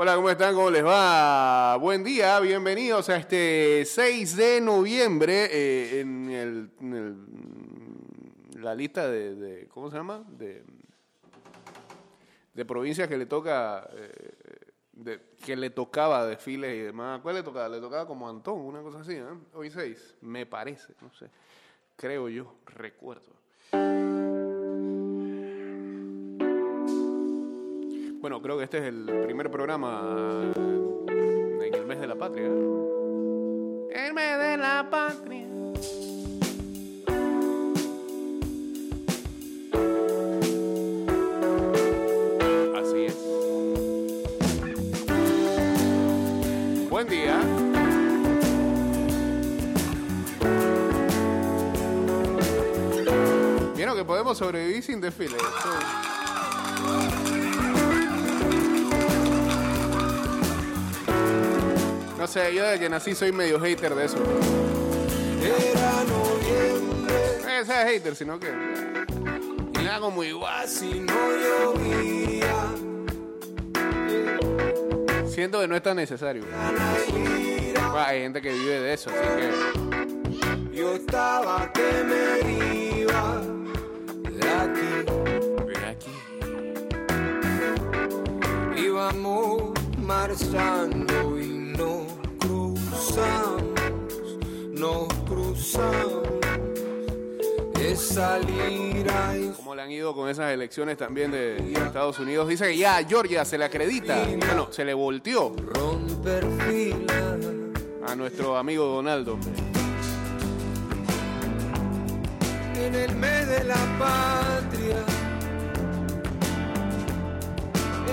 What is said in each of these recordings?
Hola, ¿cómo están? ¿Cómo les va? Buen día, bienvenidos a este 6 de noviembre eh, en, el, la lista de, de- ¿cómo se llama? De, de provincias que le toca, eh, que le tocaba desfiles y demás. ¿Cuál le tocaba? Le tocaba como Antón, una cosa así, ¿eh? Hoy 6, me parece, no sé. Creo yo, recuerdo. Bueno, creo que este es el primer programa en el mes de la patria. El mes de la patria. Así es. Buen día. Vieron que podemos sobrevivir sin desfile. No sé, yo desde que nací soy medio hater de eso. Era noviembre, No que sea hater, sino que. Y le hago muy igual. si no llovía, Siento que no es tan necesario. Bueno, hay gente que vive de eso, así que. yo estaba que me iba de aquí. Ven aquí. Íbamos marchando cruzamos, nos cruzamos. Esa lira y ¿Cómo le han ido con esas elecciones también de Estados Unidos? Dice que ya Georgia se le acredita. Bueno, se le volteó romper filas. a nuestro amigo Donaldo. en el mes de la patria.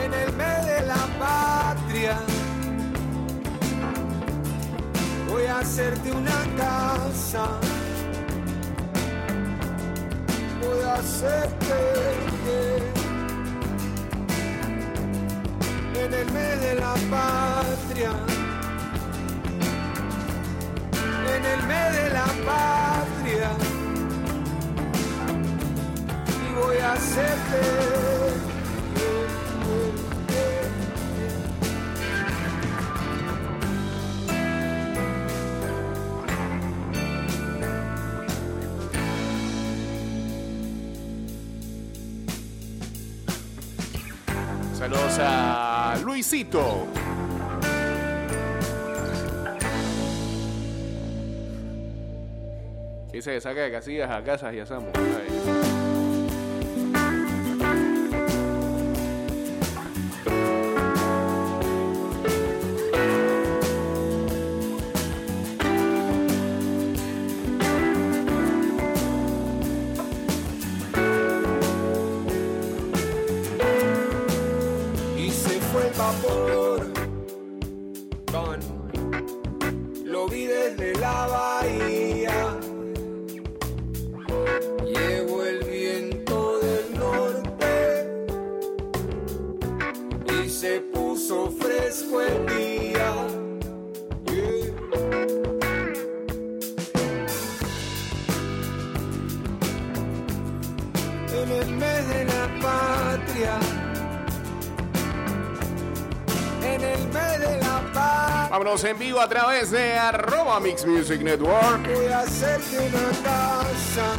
En el mes de la patria. Voy a hacerte una casa. Voy a hacerte. En el mes de la patria. En el mes de la patria y voy a hacerte. Saludos a Luisito. Que que saca de casillas a casas y asamos. En el mes de la paz. Vámonos en vivo a través de arroba Mix Music Network. Voy a hacerte una casa.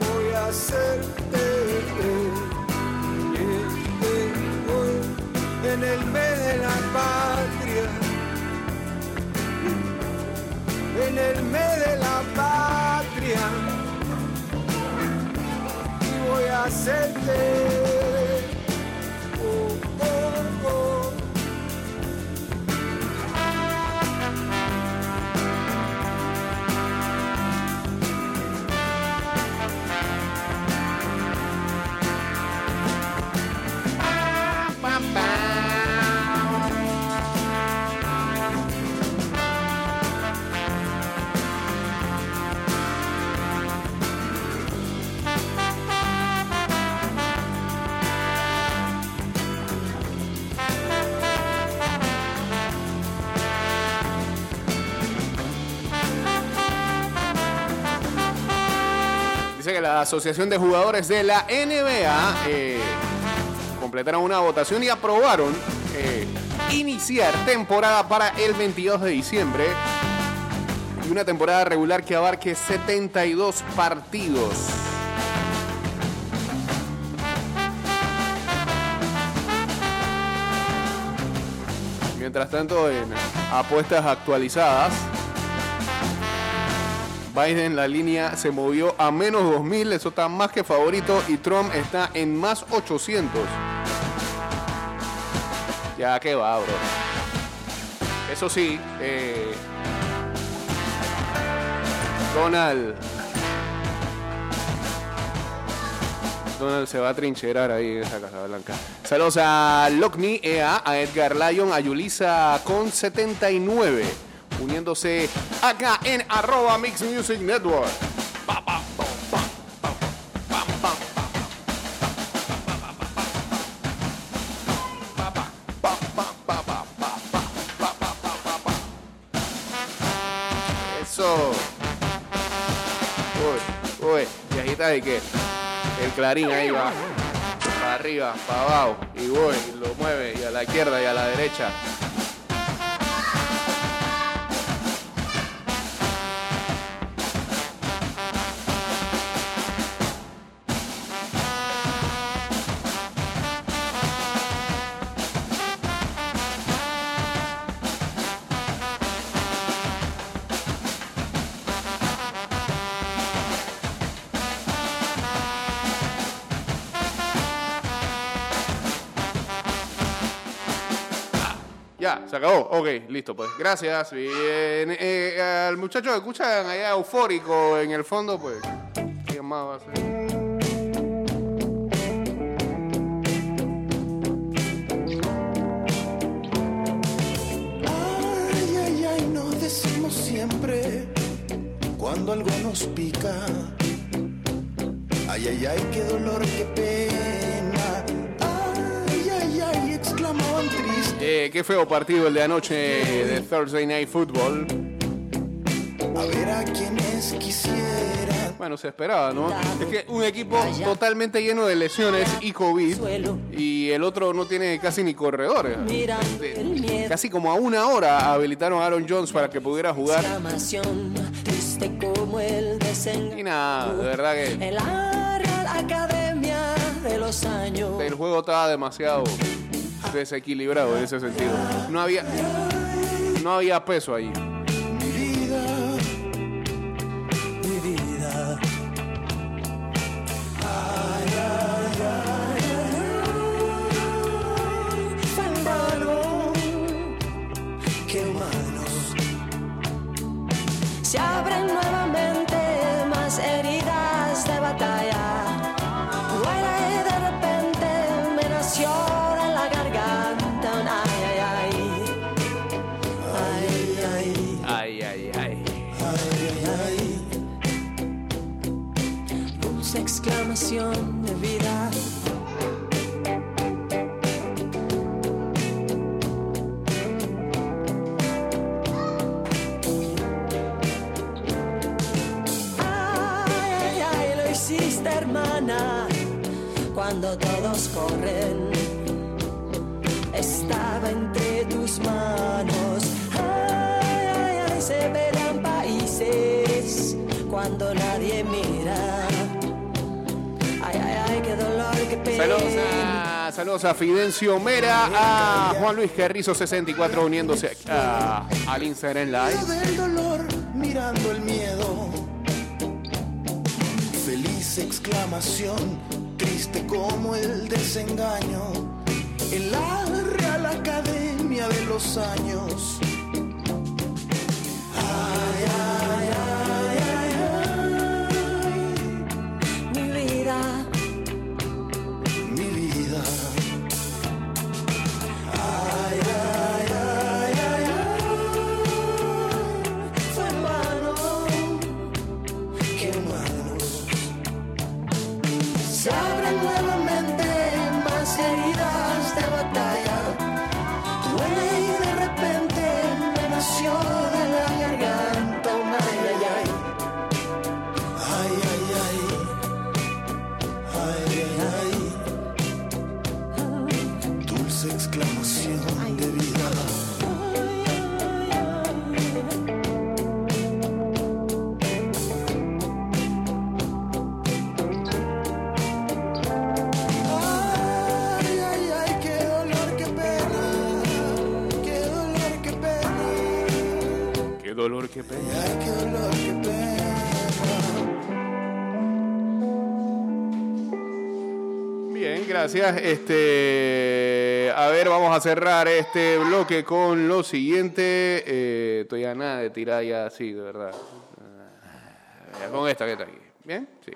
Voy a hacerte. En el mes de la patria. En el mes de la patria. Hacerte. Asociación de Jugadores de la NBA eh, completaron una votación y aprobaron eh, iniciar temporada para el 22 de diciembre y una temporada regular que abarque 72 partidos. Mientras tanto, en apuestas actualizadas, Biden la línea se movió a menos 2000, eso está más que favorito, y Trump está en más 800. Ya que va, bro. Eso sí, eh, Donald. Donald se va a trincherar ahí en esa Casa Blanca. Saludos a Lockney, EA, a Edgar Lyon, a Yulisa con 79 uniéndose acá en arroba Mix Music Network. Eso. Uy, uy, y agita de que el clarín ahí va. Para arriba, para abajo. Y voy, lo mueve, y a la izquierda y a la derecha. Ya, se acabó. Ok, listo, pues. Gracias. Bien. Eh, al muchacho que escuchan allá eufórico en el fondo, pues. ¿Qué más va a ser? Eh, qué feo partido el de anoche de Thursday Night Football. A ver a quienes quisieran. Bueno, se esperaba, ¿no? Es que un equipo totalmente lleno de lesiones y COVID y el otro no tiene casi ni corredores. Casi como a una hora habilitaron a Aaron Jones para que pudiera jugar. Y nada, de verdad que el juego estaba demasiado desequilibrado en ese sentido. No había, no había peso ahí. Cuando todos corren. Estaba entre tus manos. Ay, ay, ay, se verán países cuando nadie mira. Ay, ay, ay, qué dolor, qué pena. Saludos a, saludos a Fidencio Mera, a Juan Luis Carrizo 64 uniéndose a- al Instagram Live. Del dolor mirando el miedo. Feliz exclamación, triste como el desengaño. En la Real Academia de los Años. Ay, exclamación de vida. dolor que pena. Ay, qué dolor que pena. Bien, gracias. Este ver, vamos a cerrar este bloque con lo siguiente. Eh, estoy a nada de tirar ya así, de verdad. Ah, Con esta que está aquí. ¿Bien? Sí.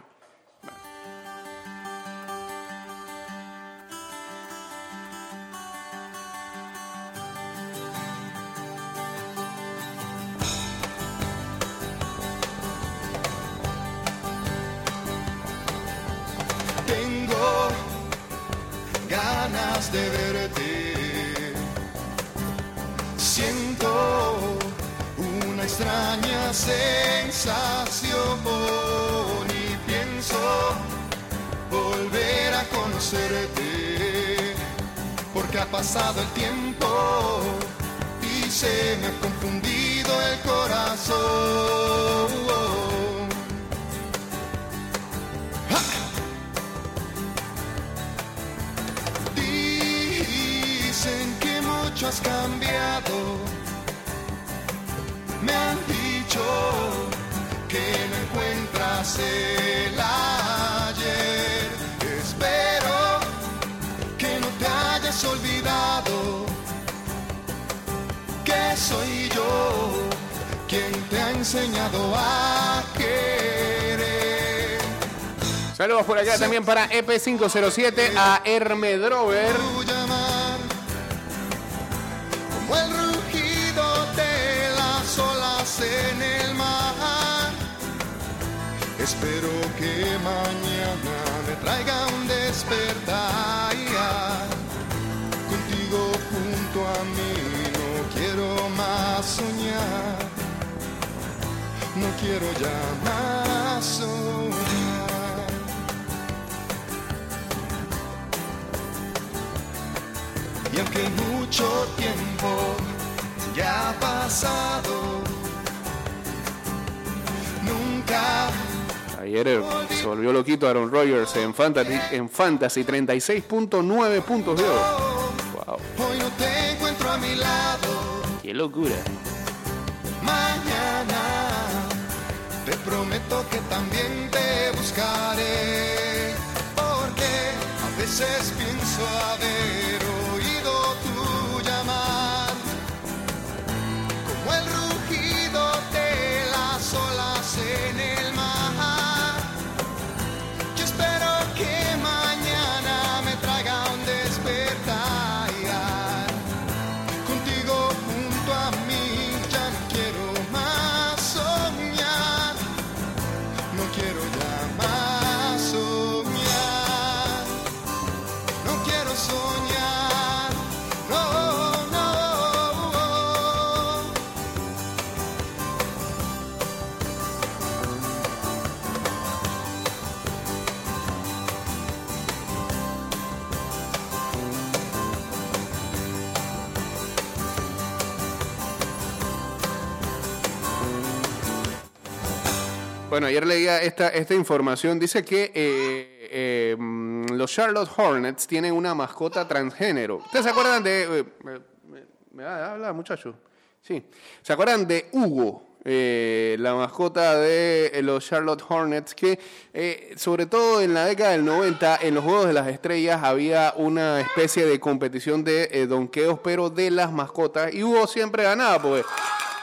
Tengo ganas de verte. Extraña sensación y pienso volver a conocerte. Porque ha pasado el tiempo y se me ha confundido el corazón. Dicen que mucho has cambiado. Dicho que no encuentras el ayer. Espero que no te hayas olvidado que soy yo quien te ha enseñado a querer. Saludos por allá también para E EP507 a Hermedrover. Espero que mañana me traiga un despertar. Contigo junto a mí no quiero más soñar. No quiero ya más soñar. Y aunque mucho tiempo ya ha pasado, nunca Ayer eh, se volvió loquito Aaron Rodgers en Fantasy, en Fantasy 36.9 puntos de oro. Wow, hoy no te encuentro a mi lado. qué locura. Mañana te prometo que también te buscaré. Porque a veces pienso haber oído Bueno, ayer leía esta, esta información. Dice que eh, eh, mm, los Charlotte Hornets tienen una mascota transgénero. ¿Ustedes se acuerdan de... eh, me, me- me va a hablar, muchacho? Sí. ¿Se acuerdan de Hugo? eh, la mascota de eh, los Charlotte Hornets, que eh, sobre todo en la década del 90, en los Juegos de las Estrellas, había una especie de competición de eh, pero de las mascotas, y Hugo siempre ganaba, porque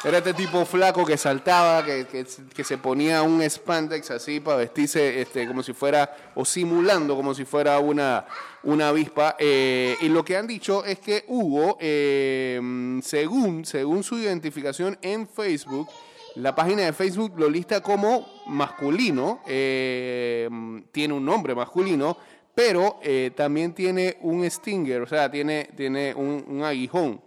era este tipo flaco que saltaba, que, que- se ponía un spandex así para vestirse este, como si fuera, o simulando como si fuera una, una avispa. Eh, y lo que han dicho es que Hugo, eh, según, según su identificación en Facebook, la página de Facebook lo lista como masculino, eh, tiene un nombre masculino, pero eh, también tiene un stinger, o sea, tiene, tiene un aguijón.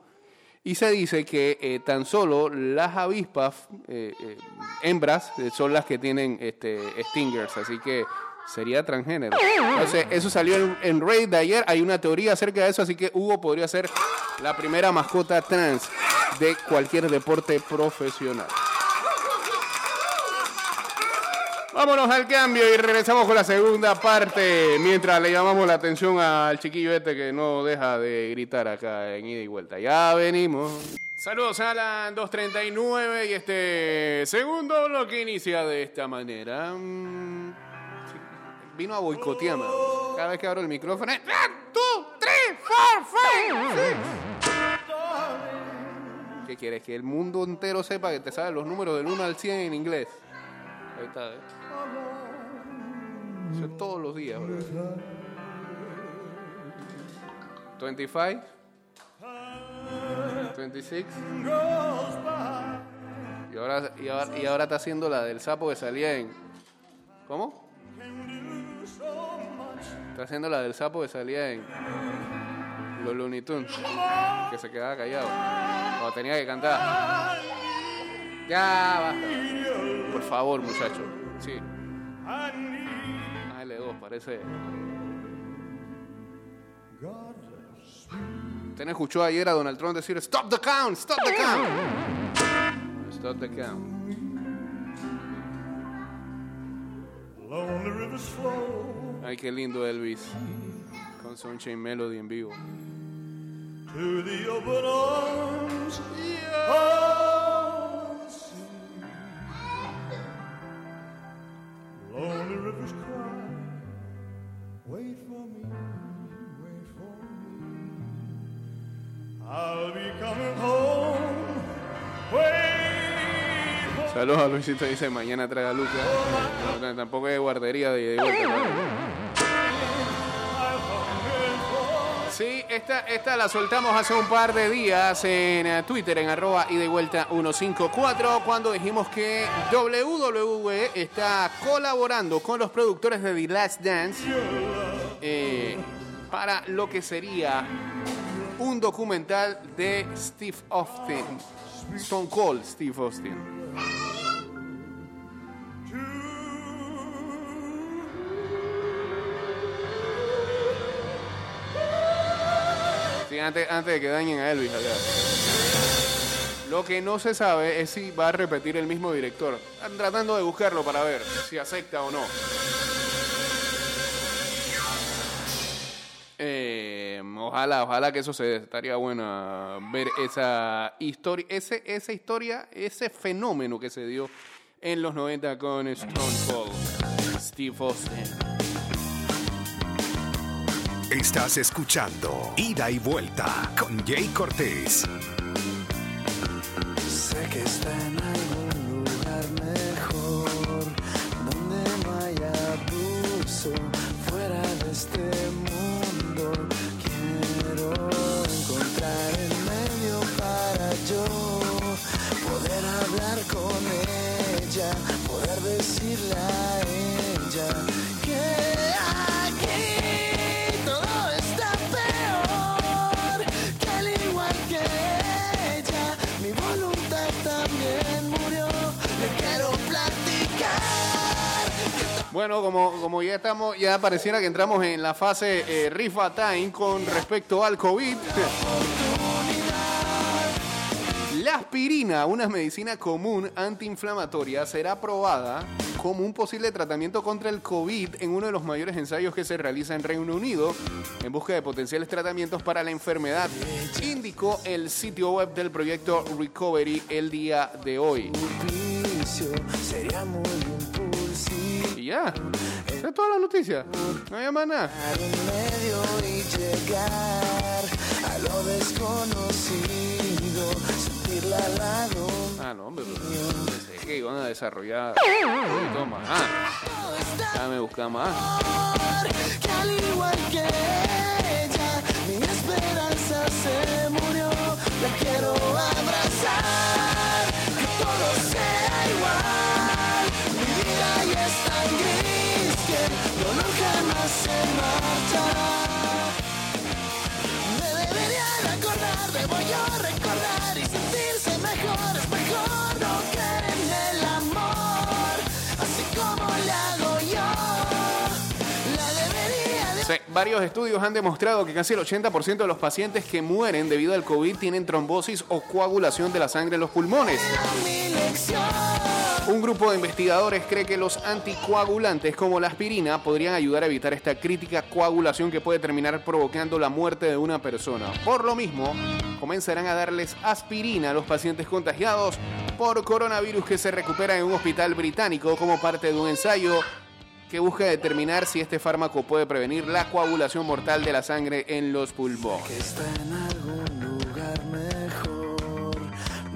Y se dice que eh, tan solo las avispas, eh, eh, hembras, son las que tienen este, stingers, así que sería transgénero. Entonces, eso salió en, en de ayer, hay una teoría acerca de eso, así que Hugo podría ser la primera mascota trans de cualquier deporte profesional. Vámonos al cambio y regresamos con la segunda parte. Mientras le llamamos la atención al chiquillo este que no deja de gritar acá en ida y vuelta. Ya venimos. Saludos a la 239 y este segundo bloque inicia de esta manera. Mm, Vino a boicotearme. Cada vez que abro el micrófono. es, "One, two, three, four, five, six". ¿Qué quieres? Que el mundo entero sepa que te sabes los números del 1 al 100 en inglés. Ahí está, ¿eh? Eso es todos los días, bro. 25, 26. Y ahora, y, ahora, y ahora está haciendo la del sapo que salía en. ¿Cómo? Está haciendo la del sapo que salía en. Los Looney Tunes. Que se quedaba callado. Cuando tenía que cantar. Ya, basta. Por favor, muchacho. Sí. AL2, parece. ¿Usted no escuchó ayer a Donald Trump decir Stop the count, stop the count? Stop the count. Lonely rivers flow Ay, qué lindo Elvis. Con Sunshine Melody en vivo. to the open arms of Saludos a Luisito, dice mañana trae a. No, tampoco hay guardería de, vuelta. Sí, esta, esta la soltamos hace un par de días en eh, Twitter, en arroba y de vuelta 154, cuando dijimos que WWE está colaborando con los productores de The Last Dance eh, para lo que sería un documental de Steve Austin, Stone Cold Steve Austin. Antes, antes de que dañen a Elvis acá. Lo que no se sabe es si va a repetir el mismo director. Están tratando de buscarlo para ver si acepta o no. Eh, ojalá, ojalá que eso se. Estaría bueno ver esa historia, ese, esa historia, ese fenómeno que se dio en los 90 con Stone Cold, Steve Austin. Estás escuchando Ida y Vuelta con Jay Cortés. Sé que está en algún lugar mejor, donde no haya abuso, fuera de este mundo. Quiero encontrar el medio para yo poder hablar con ella, poder decirle a Bueno, como, como ya estamos, ya pareciera que entramos en la fase eh, rifa time con respecto al COVID. La aspirina, una medicina común antiinflamatoria, será probada como un posible tratamiento contra el COVID en uno de los mayores ensayos que se realiza en Reino Unido en busca de potenciales tratamientos para la enfermedad, indicó el sitio web del proyecto Recovery el día de hoy. Y ya, esa es toda la noticia. No hay más nada. Dar en medio y llegar a lo desconocido, sentirla al lado. Ah, no, hombre, pensé que iban a desarrollar poquito más. Déjame buscar más. Que al igual que ella, mi esperanza se murió. La quiero abrazar, el dolor jamás se marchará. Me debería de acordar, debo yo recordar varios estudios han demostrado que casi el 80% de los pacientes que mueren debido al COVID tienen trombosis o coagulación de la sangre en los pulmones. Un grupo de investigadores cree que los anticoagulantes como la aspirina podrían ayudar a evitar esta crítica coagulación que puede terminar provocando la muerte de una persona. Por lo mismo, comenzarán a darles aspirina a los pacientes contagiados por coronavirus que se recuperan en un hospital británico como parte de un ensayo que busca determinar si este fármaco puede prevenir la coagulación mortal de la sangre en los pulmones. está en algún lugar mejor,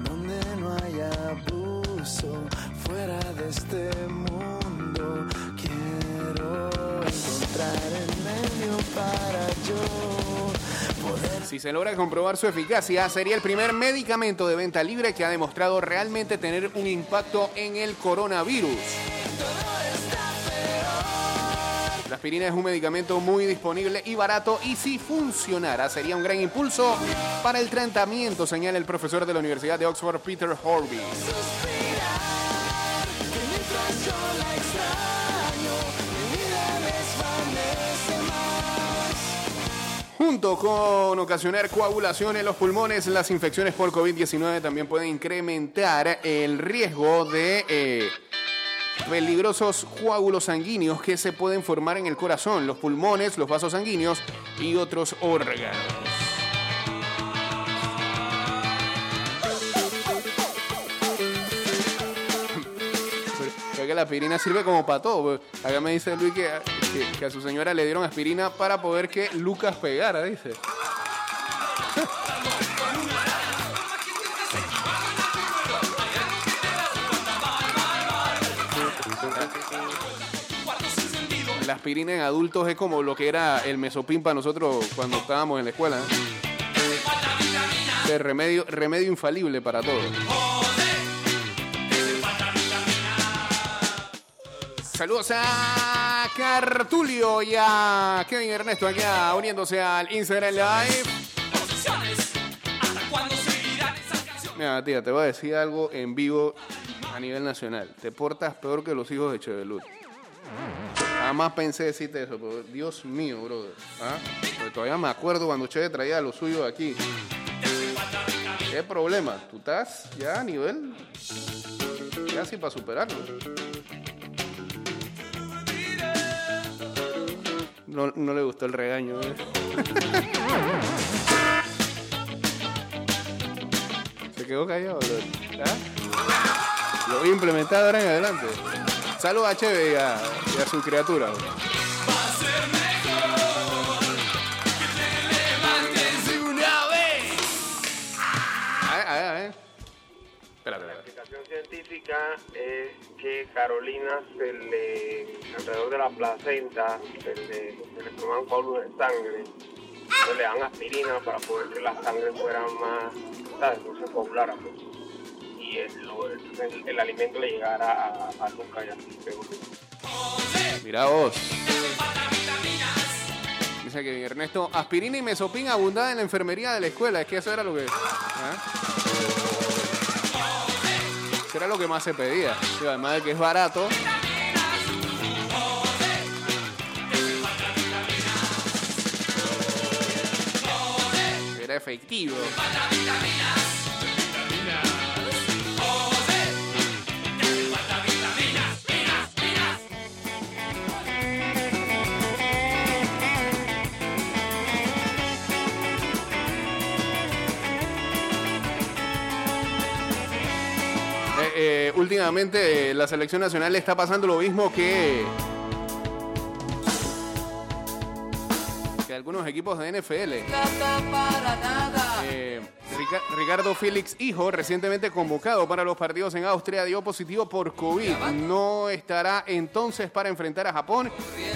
donde no haya abuso, fuera de este mundo. Quiero encontrar el medio para yo poder Si se logra comprobar su eficacia, sería el primer medicamento de venta libre que ha demostrado realmente tener un impacto en el coronavirus. La aspirina es un medicamento muy disponible y barato y si funcionara sería un gran impulso para el tratamiento, señala el profesor de la Universidad de Oxford, Peter Horby. Junto con ocasionar coagulación en los pulmones, las infecciones por COVID-19 también pueden incrementar el riesgo de eh, peligrosos coágulos sanguíneos que se pueden formar en el corazón, los pulmones, los vasos sanguíneos y otros órganos. Creo que la aspirina sirve como para todo. pues. Acá me dice Luis que, que- que a su señora le dieron aspirina para poder que Lucas pegara, dice. aspirina en adultos es como lo que era el mesopin para nosotros cuando estábamos en la escuela. ¿eh? Es remedio, remedio infalible para todo. Saludos a Cartulio y a Kevin Ernesto acá uniéndose al Instagram Live. Mira, tía, te voy a decir algo en vivo a nivel nacional. Te portas peor que los hijos de Chevelut. Jamás pensé decirte eso, pero Dios mío, brother. ¿Ah? Todavía me acuerdo cuando Cheve traía lo suyo aquí. ¿Qué problema? ¿Tú estás ya a nivel casi para superarlo? No, no le gustó el regaño. ¿eh? Se quedó callado. Lo, ¿Ah? Lo voy a implementar ahora en adelante. Saludos a Cheve y a, y a su criatura. una vez. A ver, a ver, a ver. Espérate, La explicación científica es que Carolina se le, alrededor de la placenta, se le, se le forman coágulos de sangre. Entonces le dan aspirina para poder que la sangre fuera más, ¿sabes? No se pues. Y el, alimento le llegara a, a Luca y. Mira vos. Dice que Ernesto, aspirina y mesopin abundaba en la enfermería de la escuela. Es que eso era lo que. ¿ah? Eso era lo que más se pedía. Además de que es barato. Era efectivo. Últimamente eh, la selección nacional le está pasando lo mismo que que algunos equipos de NFL. Eh, Rica- Ricardo Félix, hijo, recientemente convocado para los partidos en Austria, dio positivo por COVID. No estará entonces para enfrentar a Japón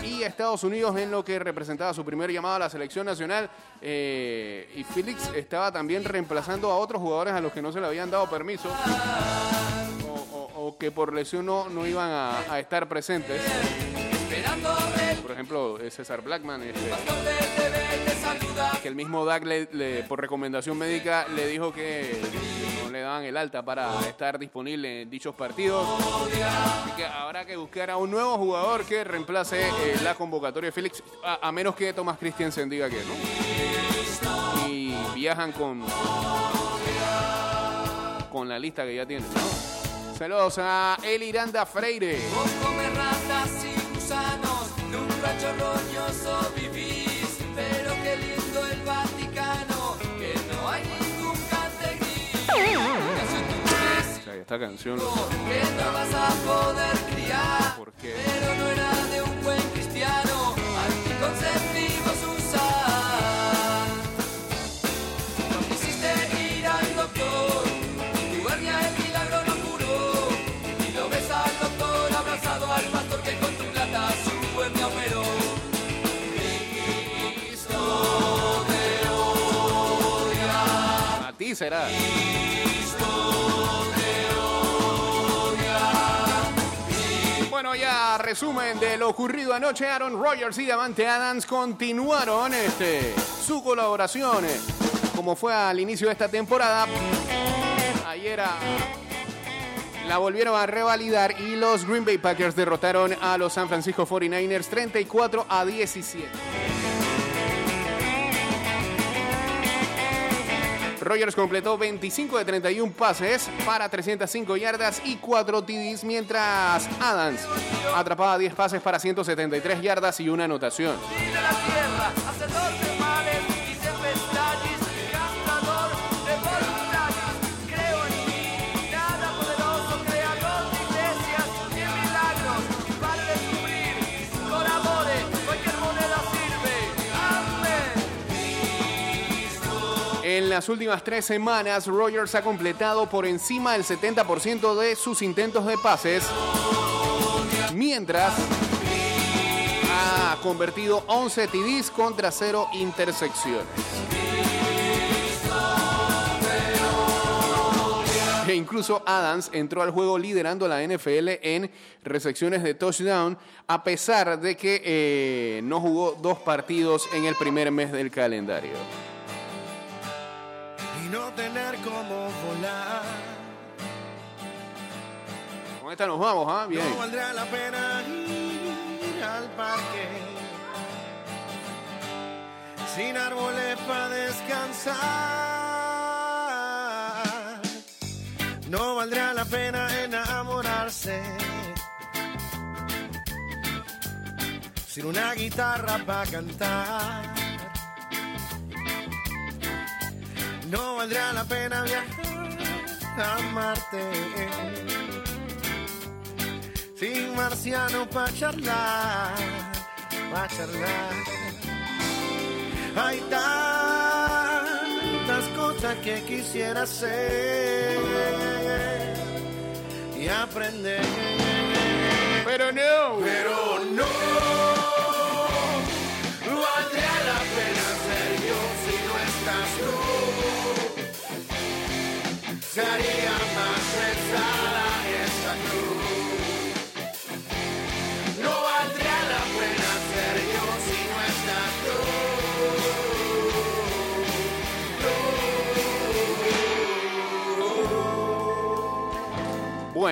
y a Estados Unidos en lo que representaba su primer llamado a la selección nacional. Eh, y Félix estaba también reemplazando a otros jugadores a los que no se le habían dado permiso que por lesión no, no iban a, estar presentes. por ejemplo, eh, César Blackman, este, que el mismo le- por recomendación médica le dijo que no le daban el alta para estar disponible en dichos partidos. Así que habrá que buscar a un nuevo jugador que reemplace eh, la convocatoria de Félix, a, a menos que Tomás Christiansen diga que no. Y viajan con, con la lista que ya tienen. ¿no? Saludos a Eliranda Freire. Vos comes ratas y gusanos, de un rancho roñoso vivís, pero qué lindo el Vaticano, que no hay ningún cantequín. O sea, esta canción, Que no vas a poder criar, ¿por qué? pero no era de un buen cristiano, anticonceptivos usar. Será. Bueno, ya resumen de lo ocurrido anoche. Aaron Rodgers y Davante Adams continuaron este, su colaboración eh, como fue al inicio de esta temporada. Ayer la volvieron a revalidar y los Green Bay Packers derrotaron a los San Francisco 49ers 34 a 17. Rogers completó 25 de 31 pases para 305 yardas y 4 TDs, mientras Adams atrapaba 10 pases para 173 yardas y una anotación. Las últimas tres semanas, Rogers ha completado por encima del 70% de sus intentos de pases, mientras ha convertido 11 TDs contra 0 intersecciones. E incluso Adams entró al juego liderando la NFL en recepciones de touchdown, a pesar de que eh, no jugó dos partidos en el primer mes del calendario. No tener cómo volar. Con esta nos vamos, ¿ah? Bien. No valdrá la pena ir al parque sin árboles para descansar. No valdrá la pena enamorarse sin una guitarra para cantar. No valdrá la pena viajar a Marte sin marciano para charlar, para charlar. Hay tantas cosas que quisiera hacer y aprender, Pero no. pero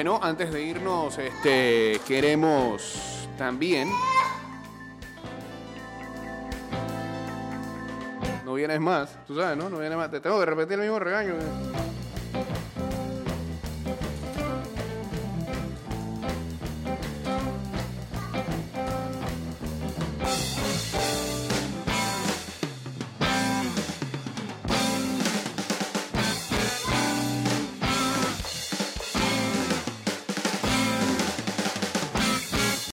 Bueno, antes de irnos, este, queremos también. No vienes más, tú sabes, ¿no? No vienes más. Te tengo que repetir el mismo regaño.